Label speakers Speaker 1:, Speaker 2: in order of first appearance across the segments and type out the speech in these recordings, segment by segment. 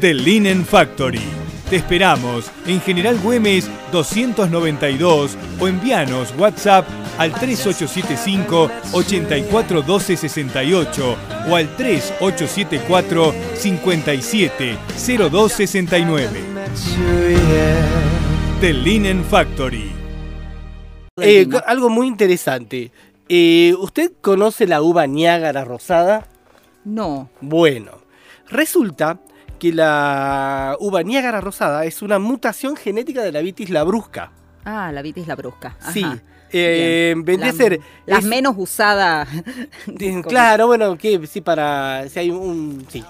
Speaker 1: The Linen Factory. Te esperamos en General Güemes 292 o envíanos WhatsApp al 3875 841268 o al 3874 570269. The Linen Factory.
Speaker 2: Eh, algo muy interesante. Eh, ¿Usted conoce la uva Niágara rosada?
Speaker 3: No.
Speaker 2: Bueno, resulta que la uva Niágara rosada es una mutación genética de la vitis labrusca.
Speaker 3: Ah, la vitis labrusca. Ajá.
Speaker 2: Sí, eh, vendría a
Speaker 3: La-
Speaker 2: ser-
Speaker 3: Las
Speaker 2: es-
Speaker 3: menos usadas.
Speaker 2: Claro, bueno, que sí, para. Si hay un. Sí.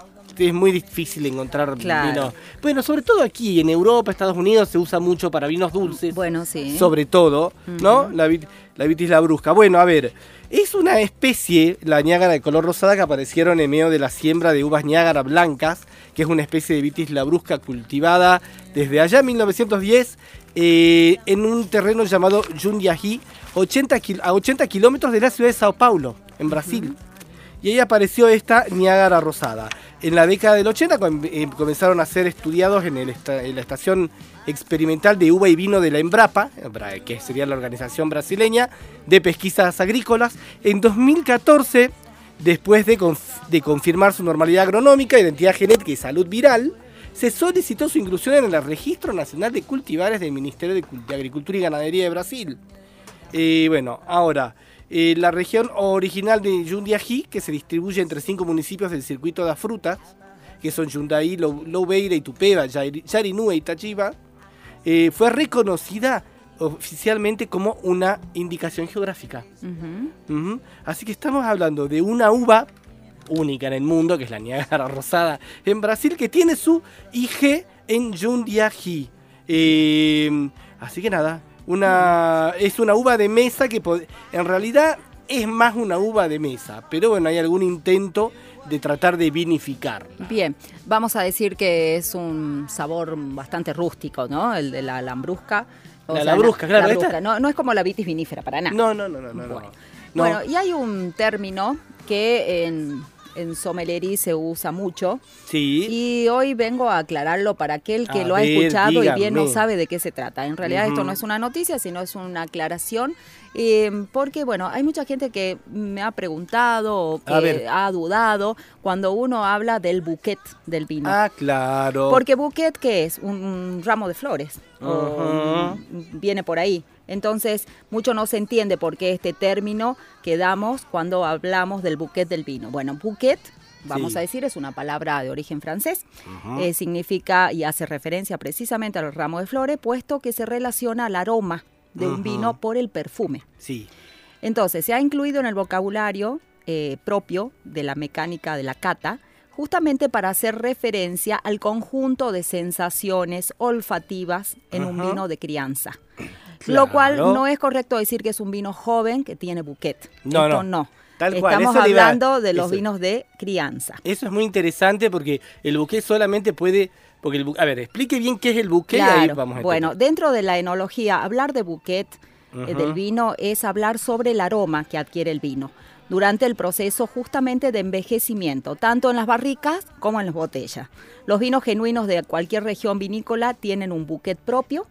Speaker 2: Es muy difícil encontrar
Speaker 3: Claro.
Speaker 2: vino. Bueno, sobre todo aquí en Europa, Estados Unidos, se usa mucho para vinos dulces.
Speaker 3: Bueno, sí.
Speaker 2: Sobre todo, ¿no? La, vit- la vitis labrusca. Bueno, a ver. Es una especie, la Niágara de color rosada, que aparecieron en medio de la siembra de uvas Niágara blancas, que es una especie de vitis labrusca cultivada desde allá en 1910 eh, en un terreno llamado Jundiaí, 80 kil- a 80 kilómetros de la ciudad de Sao Paulo, en Brasil. Y ahí apareció esta Niágara rosada. En la década del 80 com- eh, comenzaron a ser estudiados en, la estación experimental de uva y vino de la Embrapa, bra- que sería la organización brasileña de pesquisas agrícolas. En 2014, después de, de confirmar su normalidad agronómica, identidad genética y salud viral, se solicitó su inclusión en el Registro Nacional de Cultivares del Ministerio de Cul- de Agricultura y Ganadería de Brasil. Eh, bueno, ahora, eh, la región original de Jundiaí, que se distribuye entre cinco municipios del circuito de las frutas, que son Jundiaí, Lou- Louveira, Itupeva, Yari- Yarinúa y Itachiba, eh, fue reconocida oficialmente como una indicación geográfica.
Speaker 3: Ujú.
Speaker 2: Ujú. Así que estamos hablando de una uva única en el mundo, que es la Niágara Rosada en Brasil, que tiene su IG en Jundiaí. Eh, así que nada, una, es una uva de mesa que en realidad es más una uva de mesa, pero bueno, hay algún intento de tratar de vinificarla.
Speaker 3: Bien, vamos a decir que es un sabor bastante rústico, ¿no? El de la lambrusca. O
Speaker 2: La
Speaker 3: sea,
Speaker 2: lambrusca, claro,
Speaker 3: lambrusca.
Speaker 2: esta-
Speaker 3: No, no es como la vitis vinífera, para nada.
Speaker 2: No, no, no, no, no. no.
Speaker 3: Bueno.
Speaker 2: No.
Speaker 3: Bueno, y hay un término que en, en sommelería se usa mucho
Speaker 2: sí.
Speaker 3: y hoy vengo a aclararlo para aquel que
Speaker 2: A
Speaker 3: lo ha escuchado y bien no sabe de qué se trata. En realidad esto no es una noticia, sino es una aclaración. eh, porque, bueno, hay mucha gente que me ha preguntado o que ha dudado cuando uno habla del bouquet del vino.
Speaker 2: Ah, claro.
Speaker 3: Porque bouquet, ¿qué es? Un, un ramo de flores. Mm, viene por ahí. Entonces, mucho no se entiende por qué este término que damos cuando hablamos del bouquet del vino. Bueno, bouquet, vamos
Speaker 2: Sí.
Speaker 3: a decir, es una palabra de origen francés. Eh, significa y hace referencia precisamente al ramo de flores, puesto que se relaciona al aroma de un vino por el perfume.
Speaker 2: Sí.
Speaker 3: Entonces, se ha incluido en el vocabulario eh, propio de la mecánica de la cata, justamente para hacer referencia al conjunto de sensaciones olfativas en un vino de crianza. Lo cual no es correcto decir que es un vino joven que tiene bouquet.
Speaker 2: No,
Speaker 3: Esto
Speaker 2: no.
Speaker 3: no.
Speaker 2: Tal cual,
Speaker 3: Estamos
Speaker 2: eso
Speaker 3: hablando de los
Speaker 2: eso.
Speaker 3: vinos de crianza.
Speaker 2: Eso es muy interesante porque el buque solamente puede. Porque el a ver, explique bien qué es el buque y ahí vamos a
Speaker 3: Bueno,
Speaker 2: entender.
Speaker 3: dentro de la enología, hablar de bouquet eh, del vino es hablar sobre el aroma que adquiere el vino durante el proceso justamente de envejecimiento, tanto en las barricas como en las botellas. Los vinos genuinos de cualquier región vinícola tienen un bouquet propio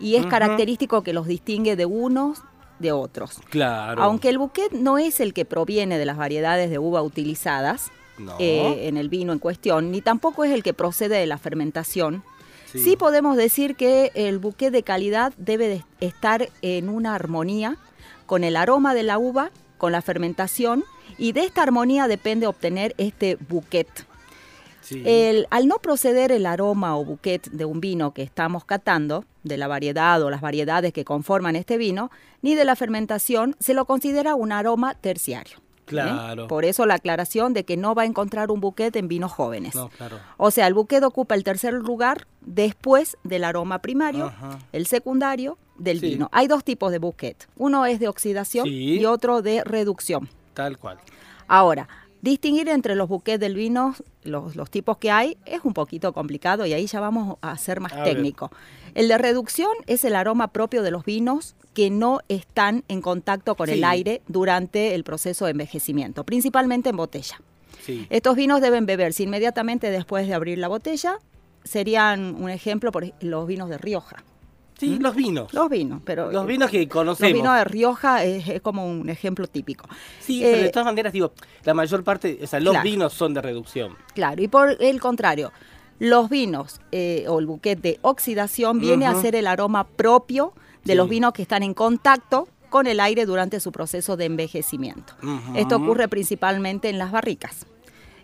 Speaker 3: y es característico que los distingue de unos de otros.
Speaker 2: Claro.
Speaker 3: Aunque el bouquet no es el que proviene de las variedades de uva utilizadas
Speaker 2: No.
Speaker 3: eh, en el vino en cuestión, ni tampoco es el que procede de la fermentación,
Speaker 2: Sí.
Speaker 3: sí. podemos decir que el bouquet de calidad debe de estar en una armonía con el aroma de la uva, con la fermentación, y de esta armonía depende obtener este bouquet.
Speaker 2: Sí.
Speaker 3: El- al no proceder el aroma o bouquet de un vino que estamos catando, de la variedad o las variedades que conforman este vino, ni de la fermentación, se lo considera un aroma terciario. ¿eh?
Speaker 2: Claro.
Speaker 3: Por eso la aclaración de que no va a encontrar un bouquet en vinos jóvenes.
Speaker 2: No, claro.
Speaker 3: O sea, el bouquet ocupa el tercer lugar después del aroma primario,
Speaker 2: Ajá.
Speaker 3: el secundario del
Speaker 2: Sí.
Speaker 3: vino. Hay dos tipos de bouquet. Uno es de oxidación
Speaker 2: Sí.
Speaker 3: y otro de reducción.
Speaker 2: Tal cual.
Speaker 3: Ahora, distinguir entre los bouquets del vino, los, los tipos que hay, es un poquito complicado y ahí ya vamos a ser más
Speaker 2: A ver.
Speaker 3: técnico. El de reducción es el aroma propio de los vinos que no están en contacto con
Speaker 2: Sí.
Speaker 3: el aire durante el proceso de envejecimiento, principalmente en botella.
Speaker 2: Sí.
Speaker 3: Estos vinos deben beberse inmediatamente después de abrir la botella. Serían un ejemplo, por los vinos de Rioja.
Speaker 2: Sí, los vinos.
Speaker 3: Los vinos, pero
Speaker 2: Los
Speaker 3: eh,
Speaker 2: vinos que
Speaker 3: los
Speaker 2: conocemos.
Speaker 3: vinos de Rioja es, es como un ejemplo típico.
Speaker 2: Sí,
Speaker 3: Eh,
Speaker 2: pero de todas maneras, digo, la mayor parte, o sea, los
Speaker 3: Claro.
Speaker 2: vinos son de reducción.
Speaker 3: Claro, y por el contrario, los vinos eh, o el buquet de oxidación viene a ser el aroma propio de
Speaker 2: Sí.
Speaker 3: los vinos que están en contacto con el aire durante su proceso de envejecimiento. Esto ocurre principalmente en las barricas.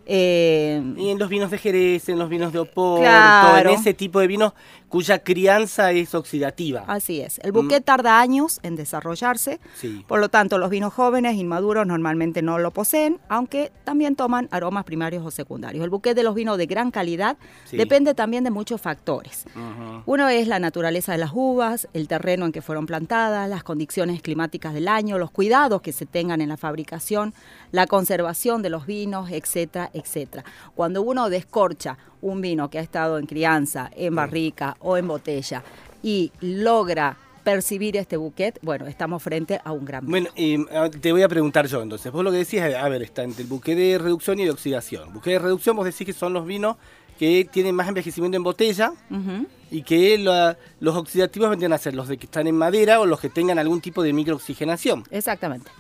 Speaker 3: Eh,
Speaker 2: Y en los vinos de Jerez, en los vinos de Oporto,
Speaker 3: Claro.
Speaker 2: en ese tipo de vinos cuya crianza es oxidativa.
Speaker 3: así es. El buquet tarda años en desarrollarse.
Speaker 2: Sí.
Speaker 3: Por lo tanto, los vinos jóvenes, inmaduros, normalmente no lo poseen, aunque también toman aromas primarios o secundarios. El buquet de los vinos de gran calidad
Speaker 2: Sí.
Speaker 3: depende también de muchos factores.
Speaker 2: Ujú.
Speaker 3: Uno es la naturaleza de las uvas, el terreno en que fueron plantadas, las condiciones climáticas del año, los cuidados que se tengan en la fabricación, la conservación de los vinos, etcétera, etcétera. Cuando uno descorcha un vino que ha estado en crianza, en barrica o en botella y logra percibir este buquet, bueno, estamos frente a un gran.
Speaker 2: Bueno, eh, te voy a preguntar yo entonces. Vos lo que decís, a ver, está entre el buque de reducción y de oxidación. Buque de reducción, vos decís que son los vinos que tienen más envejecimiento en botella y que la- los oxidativos vendrían a ser los de que están en madera o los que tengan algún tipo de microoxigenación.
Speaker 3: Exactamente.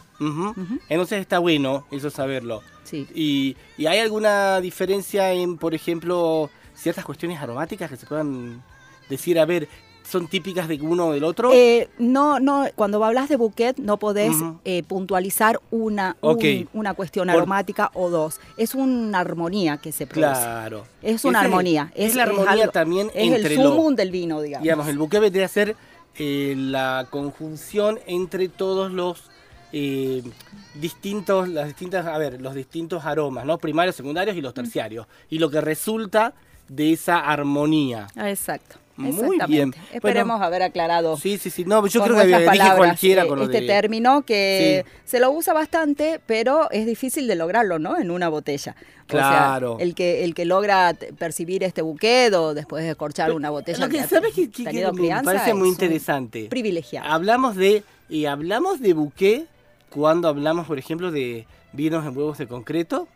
Speaker 2: Entonces está bueno eso saberlo.
Speaker 3: Sí.
Speaker 2: Y, y hay alguna diferencia en, por ejemplo, ciertas cuestiones aromáticas que se puedan decir, a ver, son típicas de uno o del otro?
Speaker 3: Eh, no, no, cuando hablas de bouquet no podés eh, puntualizar una, un- una cuestión
Speaker 2: Por-
Speaker 3: aromática o dos. Es una armonía que se produce.
Speaker 2: claro.
Speaker 3: Es una
Speaker 2: Ese
Speaker 3: armonía.
Speaker 2: Es, la armonía
Speaker 3: algo-
Speaker 2: también
Speaker 3: Es
Speaker 2: entre
Speaker 3: el
Speaker 2: lo-
Speaker 3: sumum del vino, digamos.
Speaker 2: digamos, el buque vendría a ser eh, la conjunción entre todos los eh, distintos, las distintas, a ver, los distintos aromas, ¿no? Primarios, secundarios y los terciarios. Y lo que resulta de esa armonía.
Speaker 3: Ah, Exacto.
Speaker 2: Muy bien.
Speaker 3: Esperemos haber aclarado.
Speaker 2: Sí, sí, sí. No, yo creo que
Speaker 3: nuestras
Speaker 2: dije
Speaker 3: palabras,
Speaker 2: cualquiera
Speaker 3: eh,
Speaker 2: lo
Speaker 3: este
Speaker 2: de...
Speaker 3: término que
Speaker 2: Sí.
Speaker 3: se lo usa bastante, pero es difícil de lograrlo, ¿no? En una botella.
Speaker 2: Claro.
Speaker 3: O sea, el que el que logra percibir este buquet o después de escorchar una botella
Speaker 2: Lo que sabes que, que- que me parece muy interesante.
Speaker 3: Privilegiado.
Speaker 2: Hablamos de y hablamos de buque cuando hablamos, por ejemplo, de vinos en huevos de concreto.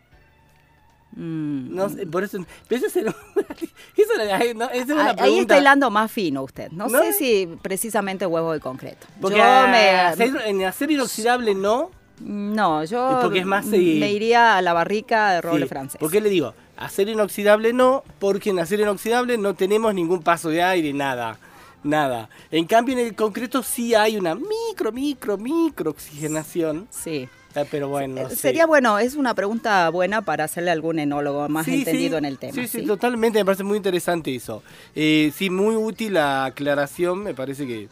Speaker 3: Mm.
Speaker 2: No sé, por eso, pero eso, será- eso era- no, esa es una
Speaker 3: Ah, Ahí está hilando más fino usted. No,
Speaker 2: ¿No?
Speaker 3: sé si precisamente huevo de concreto.
Speaker 2: Porque
Speaker 3: yo
Speaker 2: a-
Speaker 3: me,
Speaker 2: acero- en acero inoxidable no.
Speaker 3: no, yo
Speaker 2: Porque es más, eh,
Speaker 3: me iría a la barrica de roble
Speaker 2: Sí.
Speaker 3: francés.
Speaker 2: ¿Por qué le digo? Acero inoxidable no, porque en acero inoxidable no tenemos ningún paso de aire, nada. Nada. En cambio, en el concreto sí hay una micro, micro, micro oxigenación.
Speaker 3: Sí.
Speaker 2: Ah, Pero bueno.
Speaker 3: Sería bueno, es una pregunta buena para hacerle a algún enólogo más
Speaker 2: Sí,
Speaker 3: entendido
Speaker 2: sí.
Speaker 3: en el tema.
Speaker 2: Sí, sí,
Speaker 3: ¿sí?
Speaker 2: totalmente, me parece muy interesante eso. Eh, sí, muy útil la aclaración, me parece que,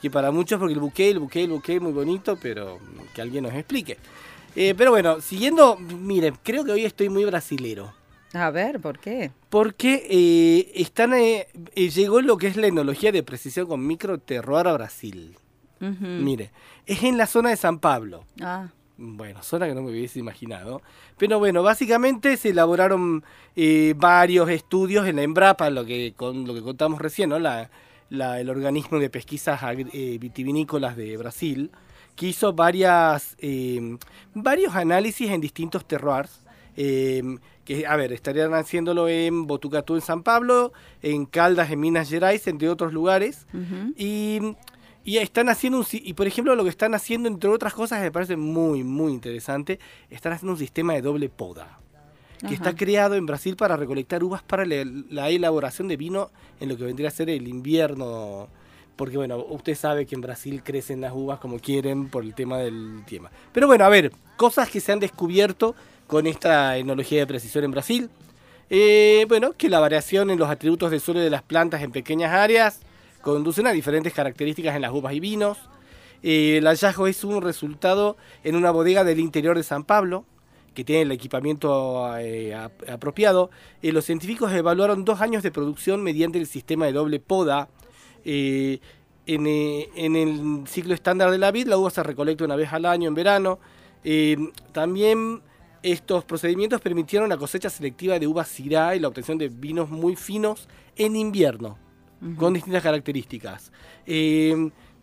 Speaker 2: que para muchos, porque el buque, el buque, el buque, muy bonito, pero que alguien nos explique. Eh, pero bueno, siguiendo, miren, creo que hoy estoy muy brasilero.
Speaker 3: A ver, ¿por qué?
Speaker 2: Porque eh, están, eh, eh, llegó lo que es la enología de precisión con micro terroir a Brasil.
Speaker 3: Ujú.
Speaker 2: Mire, es en la zona de San Pablo.
Speaker 3: Ah,
Speaker 2: Bueno, zona que no me hubiese imaginado. Pero bueno, básicamente se elaboraron eh, varios estudios en la Embrapa, lo que, con lo que contamos recién, ¿no? La, la- el organismo de pesquisas vitivinícolas de Brasil, que hizo varias, varios análisis en distintos terroirs. Eh, que, a ver, estarían haciéndolo en Botucatú, en San Pablo, en Caldas, en Minas Gerais, entre otros lugares. Y Y están haciendo un, y por ejemplo lo que están haciendo entre otras cosas que me parece muy muy interesante, están haciendo un sistema de doble poda que
Speaker 3: Ajá.
Speaker 2: está creado en Brasil para recolectar uvas para la, la elaboración de vino en lo que vendría a ser el invierno. Porque bueno, usted sabe que en Brasil crecen las uvas como quieren por el tema del tema. Pero bueno, a ver, cosas que se han descubierto con esta enología de precisión en Brasil. Eh, bueno, que la variación en los atributos del suelo de las plantas en pequeñas áreas conducen a diferentes características en las uvas y vinos. Eh, el hallazgo es un resultado en una bodega del interior de San Pablo, que tiene el equipamiento eh, ap- apropiado. Eh, los científicos evaluaron dos años de producción mediante el sistema de doble poda. Eh, en, eh, en el ciclo estándar de la vid, la uva se recolecta una vez al año en verano. Eh, también estos procedimientos permitieron la cosecha selectiva de uvas Syrah y la obtención de vinos muy finos en invierno, con distintas características.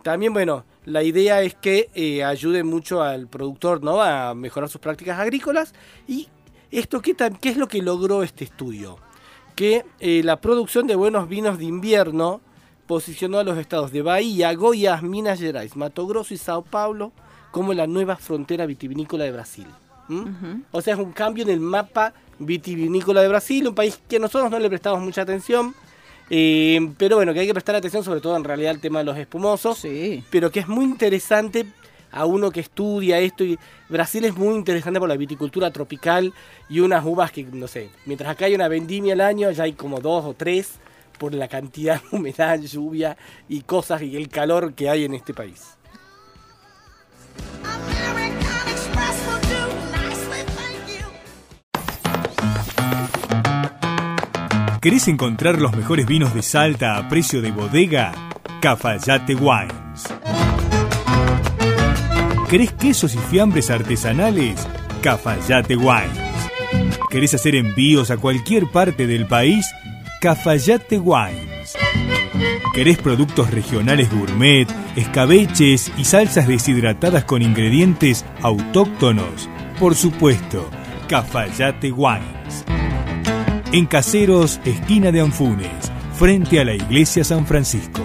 Speaker 2: También, bueno, la idea es que ayude mucho al productor ¿no? a mejorar sus prácticas agrícolas. ¿Y esto qué, qué es lo que logró este estudio? Que la producción de buenos vinos de invierno posicionó a los estados de Bahía, Goiás, Minas Gerais, Mato Grosso y Sao Paulo como la nueva frontera vitivinícola de Brasil. O sea, es un cambio en el mapa vitivinícola de Brasil, un país que nosotros no le prestamos mucha atención, eh, pero bueno, que hay que prestar atención sobre todo en realidad al tema de los espumosos,
Speaker 3: Sí.
Speaker 2: pero que es muy interesante a uno que estudia esto y Brasil es muy interesante por la viticultura tropical y unas uvas que, no sé, mientras acá hay una vendimia al año, ya hay como dos o tres por la cantidad de humedad, lluvia y cosas y el calor que hay en este país.
Speaker 1: ¿Querés encontrar los mejores vinos de Salta a precio de bodega? Cafayate Wines. ¿Querés quesos y fiambres artesanales? Cafayate Wines. ¿Querés hacer envíos a cualquier parte del país? Cafayate Wines. ¿Querés productos regionales gourmet, escabeches y salsas deshidratadas con ingredientes autóctonos? Por supuesto, Cafayate Wines. En Caseros, esquina de Anfunes, frente a la iglesia San Francisco.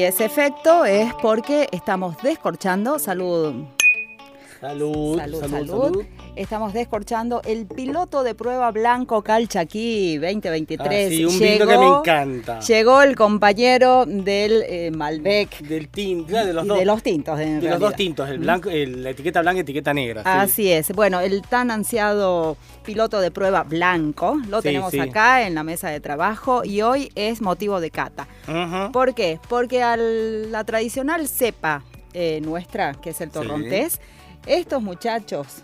Speaker 3: Y ese efecto es porque estamos descorchando, salud,
Speaker 2: Salud,
Speaker 3: salud, salud, estamos descorchando el piloto de prueba blanco Calchaquí 2023.
Speaker 2: Ah, sí, un vino que me encanta.
Speaker 3: Llegó el compañero del eh, Malbec
Speaker 2: Del tin, claro, de los dos.
Speaker 3: de los tintos, en
Speaker 2: de los
Speaker 3: realidad.
Speaker 2: dos tintos, el blanco, el- la etiqueta blanca y etiqueta negra. sí.
Speaker 3: Así es. Bueno, el tan ansiado piloto de prueba blanco lo
Speaker 2: Sí,
Speaker 3: tenemos acá en la mesa de trabajo y hoy es motivo de cata. ¿Por qué? Porque a la tradicional cepa eh, nuestra, que es el torrontés, estos muchachos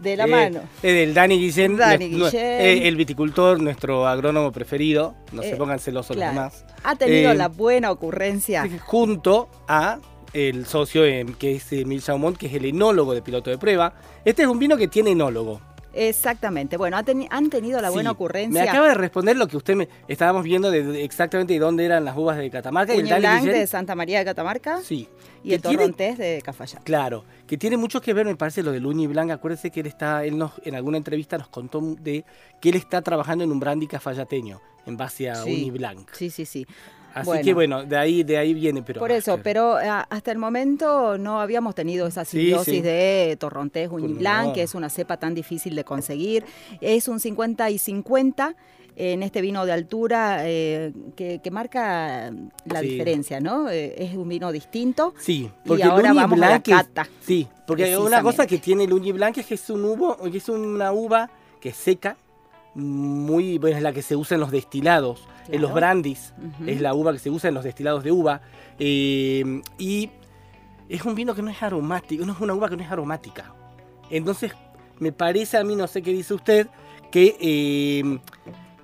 Speaker 3: de la
Speaker 2: Eh,
Speaker 3: mano.
Speaker 2: eh, del Dani Guillén,
Speaker 3: Dani Guillén.
Speaker 2: eh, el viticultor, nuestro agrónomo preferido. No se
Speaker 3: Eh,
Speaker 2: pongan celosos
Speaker 3: claro,
Speaker 2: los demás.
Speaker 3: Ha tenido la buena ocurrencia.
Speaker 2: Junto a el socio eh, que es Emil Chaumont, que es el enólogo de piloto de prueba. Este es un vino que tiene enólogo.
Speaker 3: Exactamente. Bueno, ha teni- han tenido la buena
Speaker 2: Sí.
Speaker 3: ocurrencia.
Speaker 2: Me acaba de responder lo que usted me estábamos viendo de, de exactamente de dónde eran las uvas de Catamarca. y el Dani
Speaker 3: de Santa María de Catamarca
Speaker 2: Sí.
Speaker 3: y el
Speaker 2: tiene-
Speaker 3: torrontés de Cafayate.
Speaker 2: Claro, que tiene mucho que ver, me parece, lo de Uñi Blanc. Acuérdese que él está, él nos, en alguna entrevista nos contó de que él está trabajando en un brandy cafayateño en base a
Speaker 3: Sí.
Speaker 2: Uni Blanc.
Speaker 3: Sí, sí, sí.
Speaker 2: Así
Speaker 3: Bueno.
Speaker 2: que bueno, de ahí, de ahí viene, pero.
Speaker 3: Por eso,
Speaker 2: ah,
Speaker 3: pero a- hasta el momento no habíamos tenido esa simbiosis
Speaker 2: sí.
Speaker 3: de Torrontés
Speaker 2: Pues
Speaker 3: Uñi
Speaker 2: no.
Speaker 3: Que es una cepa tan difícil de conseguir. Es un 50 y 50 en este vino de altura eh, que, que marca la
Speaker 2: Sí.
Speaker 3: diferencia, ¿no? Eh, es un vino distinto.
Speaker 2: Sí,
Speaker 3: Y
Speaker 2: porque el
Speaker 3: ahora vamos a la cata.
Speaker 2: sí, porque una cosa que tiene el Uñi es que es un uvo, es una uva que seca, muy, bueno, es la que se usa en los destilados, en los
Speaker 3: Ujú.
Speaker 2: es la uva que se usa en los destilados de uva, eh, y es un vino que no es aromático, no es una uva que no es aromática. Entonces, me parece a mí, no sé qué dice usted, que, eh,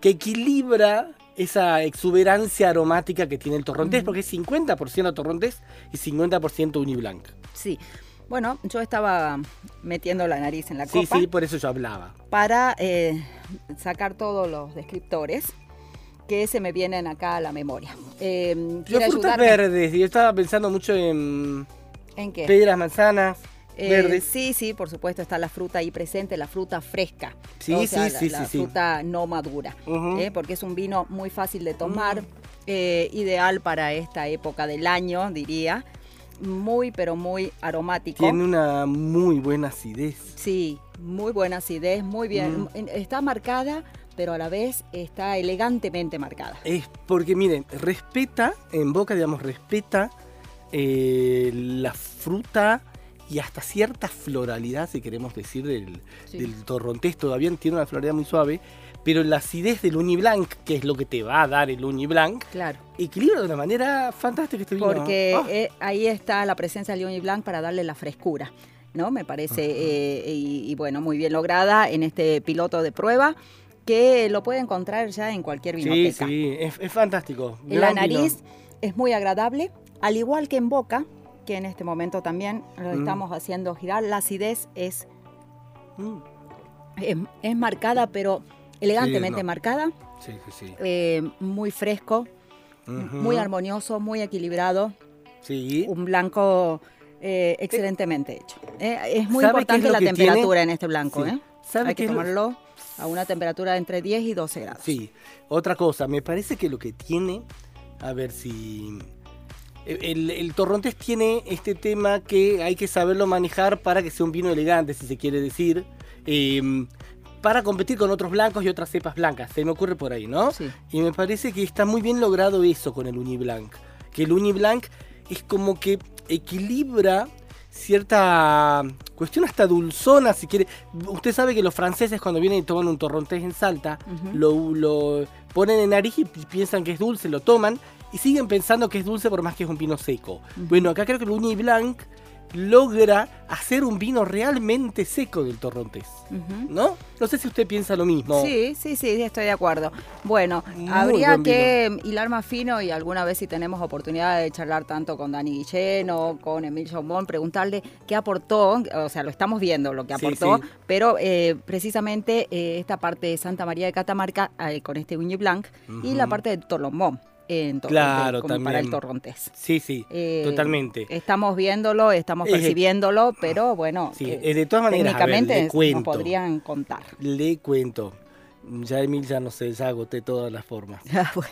Speaker 2: que equilibra esa exuberancia aromática que tiene el torrontés, porque es 50% torrontés y 50% uniblanc.
Speaker 3: Sí. Bueno, yo estaba metiendo la nariz en la
Speaker 2: Sí,
Speaker 3: copa
Speaker 2: sí, por eso yo hablaba.
Speaker 3: para eh, sacar todos los descriptores que se me vienen acá a la memoria. Eh,
Speaker 2: Los
Speaker 3: ¿Quiere
Speaker 2: frutas verdes, yo estaba pensando mucho en
Speaker 3: ¿En qué?
Speaker 2: peras, manzanas,
Speaker 3: Eh,
Speaker 2: verdes.
Speaker 3: Sí, sí, por supuesto está la fruta ahí presente, la fruta fresca.
Speaker 2: Sí,
Speaker 3: o sea,
Speaker 2: sí,
Speaker 3: la,
Speaker 2: sí,
Speaker 3: la
Speaker 2: sí, sí.
Speaker 3: fruta no madura. ¿eh? porque es un vino muy fácil de tomar, eh, ideal para esta época del año, diría. Muy, pero muy aromático.
Speaker 2: Tiene una muy buena acidez.
Speaker 3: Sí, muy buena acidez, muy bien. En- Está marcada, pero a la vez está elegantemente marcada.
Speaker 2: Es porque, miren, respeta, en boca, digamos, respeta eh, la fruta y hasta cierta floralidad, si queremos decir, del,
Speaker 3: Sí.
Speaker 2: del torrontés. Todavía tiene una floralidad muy suave, pero la acidez del Uniblanc, que es lo que te va a dar el Uniblanc,
Speaker 3: Claro,
Speaker 2: equilibra de una manera fantástica este vino.
Speaker 3: porque
Speaker 2: Ah,
Speaker 3: eh, ahí está la presencia del Lion Blanc para darle la frescura, ¿no? Me parece, eh, y, y bueno, muy bien lograda en este piloto de prueba que lo puede encontrar ya en cualquier
Speaker 2: sí,
Speaker 3: vinoteca.
Speaker 2: sí, es, es fantástico.
Speaker 3: La
Speaker 2: vino.
Speaker 3: nariz es muy agradable, al igual que en boca, que en este momento también lo
Speaker 2: Mm.
Speaker 3: estamos haciendo girar. La acidez es,
Speaker 2: Mm,
Speaker 3: es, es marcada, pero elegantemente
Speaker 2: no.
Speaker 3: marcada,
Speaker 2: sí, sí, sí.
Speaker 3: eh, muy fresco, muy armonioso, muy equilibrado,
Speaker 2: Sí.
Speaker 3: un blanco eh, excelentemente hecho. Eh, es muy
Speaker 2: ¿Sabe qué es
Speaker 3: importante la temperatura
Speaker 2: tiene?
Speaker 3: en este blanco.
Speaker 2: Sí.
Speaker 3: ¿eh?
Speaker 2: ¿Sabe
Speaker 3: Hay que
Speaker 2: es
Speaker 3: tomarlo a una temperatura entre 10 y 12 grados.
Speaker 2: Sí, otra cosa, me parece que lo que tiene, a ver si... El, el torrontés tiene este tema que hay que saberlo manejar para que sea un vino elegante, si se quiere decir, eh, para competir con otros blancos y otras cepas blancas, se me ocurre por ahí, ¿no?
Speaker 3: Sí.
Speaker 2: Y me parece que está muy bien logrado eso con el Uniblanc, que el Uniblanc es como que equilibra cierta cuestión hasta dulzona, si quiere. Usted sabe que los franceses cuando vienen y toman un torrontés en Salta,
Speaker 3: Ujú.
Speaker 2: lo, lo ponen en nariz y pi- piensan que es dulce, lo toman y siguen pensando que es dulce por más que es un vino seco. Bueno, acá creo que el Uni Blanc logra hacer un vino realmente seco del torrontés. ¿no? No sé si usted piensa lo mismo.
Speaker 3: Sí, sí, sí, estoy de acuerdo. Bueno,
Speaker 2: Muy
Speaker 3: habría que hilar más fino y alguna vez si tenemos oportunidad de charlar tanto con Dani Guillén o con Emil Chaumont, preguntarle qué aportó, o sea, lo estamos viendo lo que aportó,
Speaker 2: sí.
Speaker 3: pero eh, precisamente eh, esta parte de Santa María de Catamarca eh, con este Uñi Blanc y la parte de Tolomón en to-
Speaker 2: Claro,
Speaker 3: como para el
Speaker 2: también.
Speaker 3: torrontés.
Speaker 2: Sí, sí,
Speaker 3: Eh,
Speaker 2: totalmente.
Speaker 3: Estamos viéndolo, estamos
Speaker 2: Eh,
Speaker 3: percibiéndolo, pero bueno,
Speaker 2: Sí,
Speaker 3: eh,
Speaker 2: eh, de todas maneras, a ver,
Speaker 3: técnicamente
Speaker 2: le cuento.
Speaker 3: nos podrían contar.
Speaker 2: Le cuento. Ya Emil ya no sé, ya agoté todas las formas.
Speaker 3: Ah, bueno,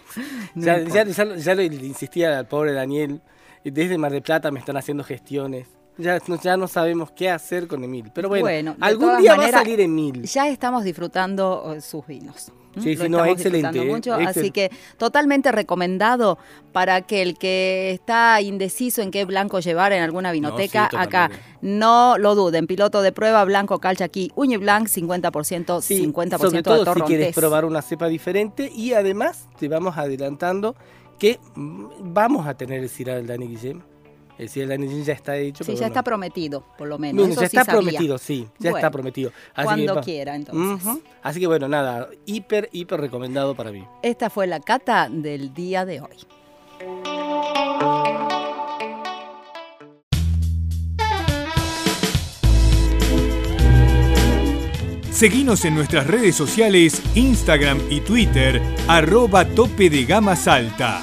Speaker 3: no
Speaker 2: ya, ya, ya- ya le insistía al pobre Daniel. Desde Mar del Plata me están haciendo gestiones. Ya, no- ya no sabemos qué hacer con Emil. Pero bueno,
Speaker 3: Bueno, de
Speaker 2: algún día va a salir Emil.
Speaker 3: Ya estamos disfrutando eh, sus vinos.
Speaker 2: Sí, sí, no, excelente,
Speaker 3: disfrutando
Speaker 2: eh,
Speaker 3: mucho, así que totalmente recomendado para aquel que está indeciso en qué blanco llevar en alguna vinoteca.
Speaker 2: sí,
Speaker 3: acá no lo duden. Piloto de prueba blanco calcha aquí, Uñi Blanc 50%,
Speaker 2: Sí,
Speaker 3: 50%
Speaker 2: sobre
Speaker 3: de
Speaker 2: todo si
Speaker 3: torrontés.
Speaker 2: quieres probar una cepa diferente y además te vamos adelantando que mm, vamos a tener el Ciral Dani Guillem. El Ciral Dani Guillem ya está hecho.
Speaker 3: Sí,
Speaker 2: pero
Speaker 3: ya
Speaker 2: bueno.
Speaker 3: está prometido, por lo menos.
Speaker 2: Bueno,
Speaker 3: Eso
Speaker 2: ya
Speaker 3: sí
Speaker 2: está
Speaker 3: sabía.
Speaker 2: prometido, sí, ya
Speaker 3: Bueno,
Speaker 2: está prometido. Así
Speaker 3: Cuando
Speaker 2: que,
Speaker 3: quiera, entonces.
Speaker 2: Así que bueno, nada, hiper, hiper recomendado para mí.
Speaker 3: Esta fue la cata del día de hoy.
Speaker 1: Seguinos en nuestras redes sociales, Instagram y Twitter, arroba tope de gama salta.